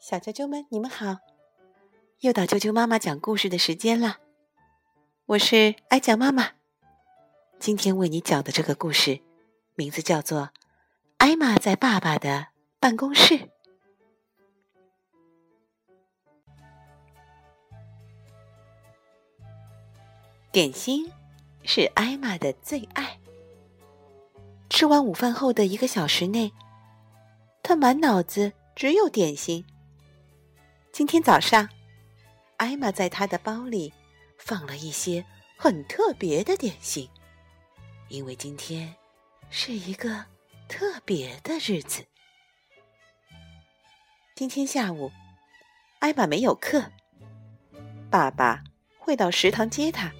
小啾啾们，你们好！又到啾啾妈妈讲故事的时间了。我是爱讲妈妈，今天为你讲的这个故事，名字叫做《艾玛在爸爸的办公室》。点心是艾玛的最爱。吃完午饭后的一个小时内，他满脑子只有点心。今天早上，艾玛在她的包里放了一些很特别的点心，因为今天是一个特别的日子。今天下午，艾玛没有课，爸爸会到食堂接她，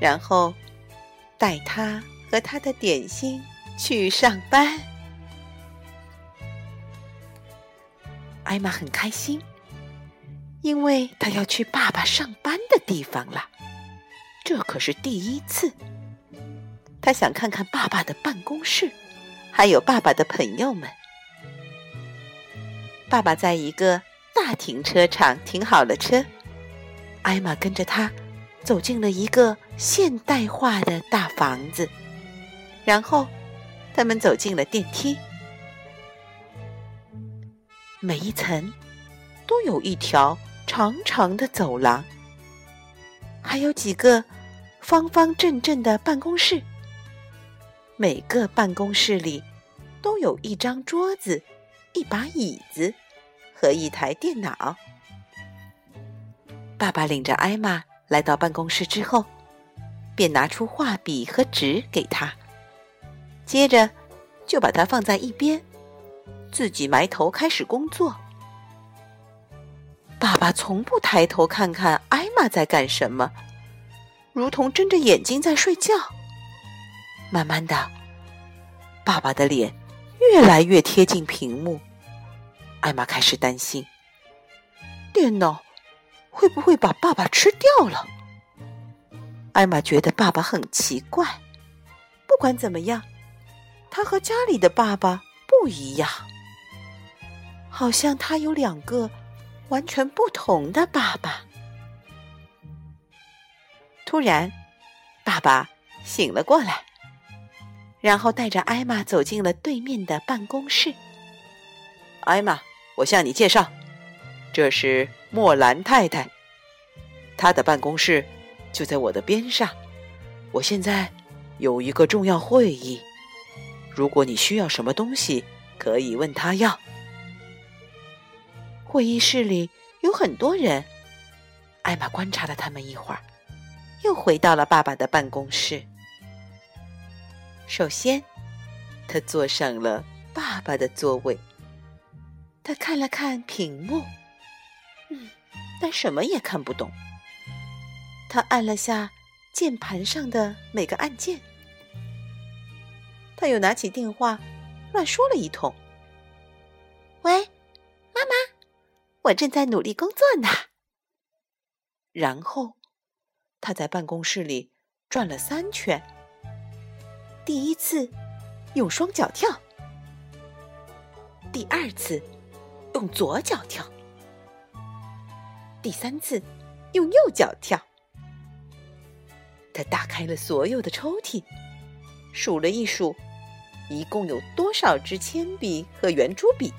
然后带她和她的点心去上班。艾玛很开心。因为他要去爸爸上班的地方了，这可是第一次。他想看看爸爸的办公室，还有爸爸的朋友们。爸爸在一个大停车场停好了车，艾玛跟着他走进了一个现代化的大房子，然后他们走进了电梯，每一层都有一条。长长的走廊，还有几个方方正正的办公室。每个办公室里都有一张桌子、一把椅子和一台电脑。爸爸领着艾玛来到办公室之后，便拿出画笔和纸给他，接着就把它放在一边，自己埋头开始工作。爸爸从不抬头看看艾玛在干什么，如同睁着眼睛在睡觉。慢慢的，爸爸的脸越来越贴近屏幕，艾玛开始担心，电脑会不会把爸爸吃掉了？艾玛觉得爸爸很奇怪。不管怎么样，他和家里的爸爸不一样，好像他有两个。完全不同的爸爸。突然，爸爸醒了过来，然后带着艾玛走进了对面的办公室。艾玛，我向你介绍，这是莫兰太太，她的办公室就在我的边上。我现在有一个重要会议，如果你需要什么东西，可以问她要。会议室里有很多人，艾玛观察了他们一会儿，又回到了爸爸的办公室。首先，他坐上了爸爸的座位。他看了看屏幕，嗯，但什么也看不懂。他按了下键盘上的每个按键，他又拿起电话乱说了一通：“喂，”我正在努力工作呢。然后，他在办公室里转了三圈。第一次用双脚跳，第二次用左脚跳，第三次用右脚跳。他打开了所有的抽屉，数了一数，一共有多少支铅笔和圆珠笔。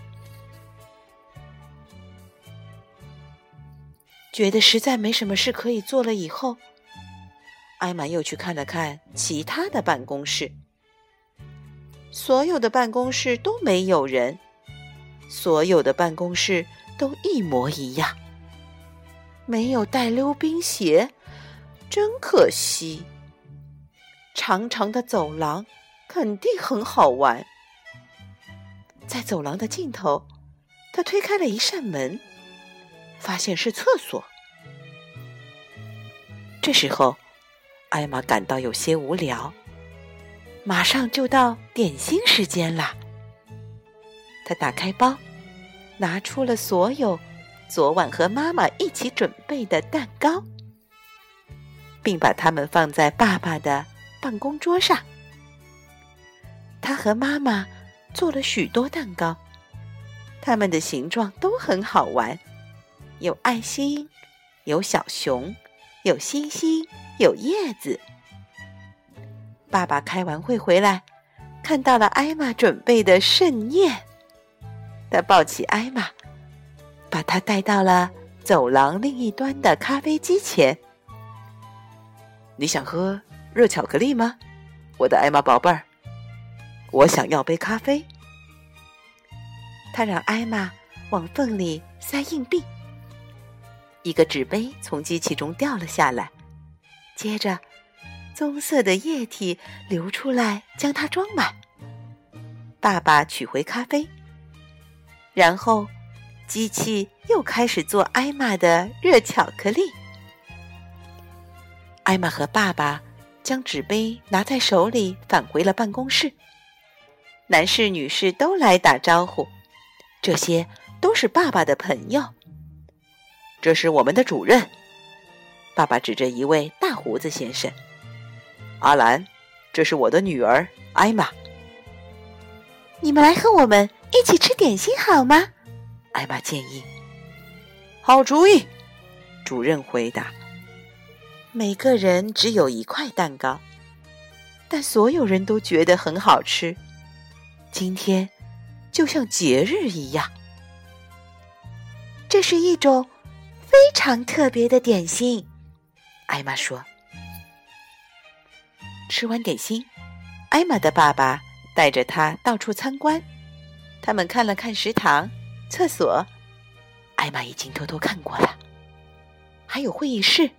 觉得实在没什么事可以做了以后，艾玛又去看了看其他的办公室。所有的办公室都没有人，所有的办公室都一模一样，没有带溜冰鞋，真可惜。长长的走廊肯定很好玩。在走廊的尽头，他推开了一扇门。发现是厕所。这时候，艾玛感到有些无聊，马上就到点心时间了。她打开包，拿出了所有昨晚和妈妈一起准备的蛋糕，并把它们放在爸爸的办公桌上。他和妈妈做了许多蛋糕，它们的形状都很好玩，有爱心，有小熊，有星星，有叶子。爸爸开完会回来，看到了艾玛准备的盛宴，他抱起艾玛，把她带到了走廊另一端的咖啡机前。你想喝热巧克力吗，我的艾玛宝贝儿？我想要杯咖啡。他让艾玛往缝里塞硬币，一个纸杯从机器中掉了下来，接着。棕色的液体流出来，将它装满。爸爸取回咖啡，然后机器又开始做艾玛的热巧克力。艾玛和爸爸将纸杯拿在手里，返回了办公室。男士、女士都来打招呼，这些都是爸爸的朋友。这是我们的主任，爸爸指着一位大胡子先生。阿兰，这是我的女儿艾玛。你们来和我们一起吃点心好吗？艾玛建议。好主意，主任回答。每个人只有一块蛋糕，但所有人都觉得很好吃。今天就像节日一样。这是一种非常特别的点心，艾玛说。吃完点心，艾玛的爸爸带着她到处参观。他们看了看食堂、厕所，艾玛已经偷偷看过了。还有会议室。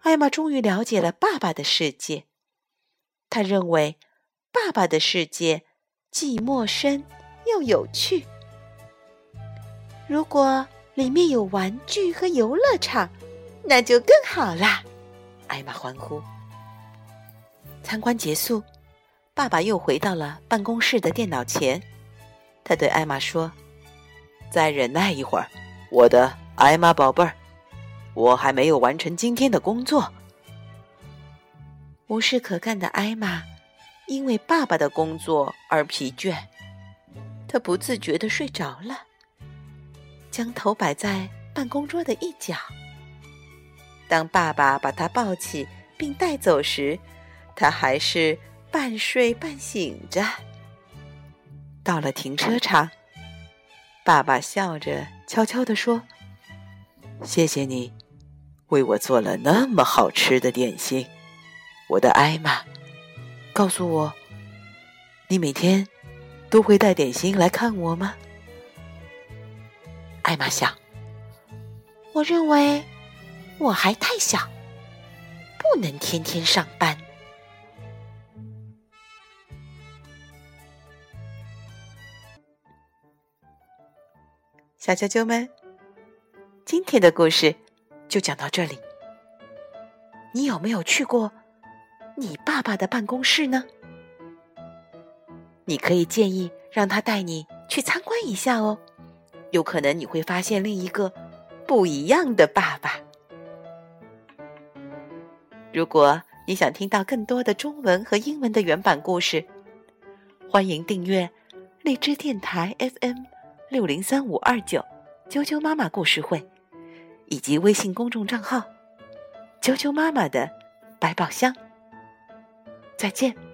艾玛终于了解了爸爸的世界。他认为，爸爸的世界既陌生又有趣。如果里面有玩具和游乐场，那就更好啦！艾玛欢呼。参观结束，爸爸又回到了办公室的电脑前。他对艾玛说：“再忍耐一会儿，我的艾玛宝贝儿，我还没有完成今天的工作。”无事可干的艾玛因为爸爸的工作而疲倦，他不自觉的睡着了，将头摆在办公桌的一角。当爸爸把他抱起并带走时，他还是半睡半醒着。到了停车场，爸爸笑着悄悄地说：“谢谢你，为我做了那么好吃的点心，我的艾玛。告诉我，你每天都会带点心来看我吗？”艾玛想：“我认为我还太小，不能天天上班。”小啾啾们，今天的故事就讲到这里。你有没有去过你爸爸的办公室呢？你可以建议让他带你去参观一下哦，有可能你会发现另一个不一样的爸爸。如果你想听到更多的中文和英文的原版故事，欢迎订阅荔枝电台 FM。六零三五二九，啾啾妈妈故事会，以及微信公众账号“啾啾妈妈的百宝箱”。再见。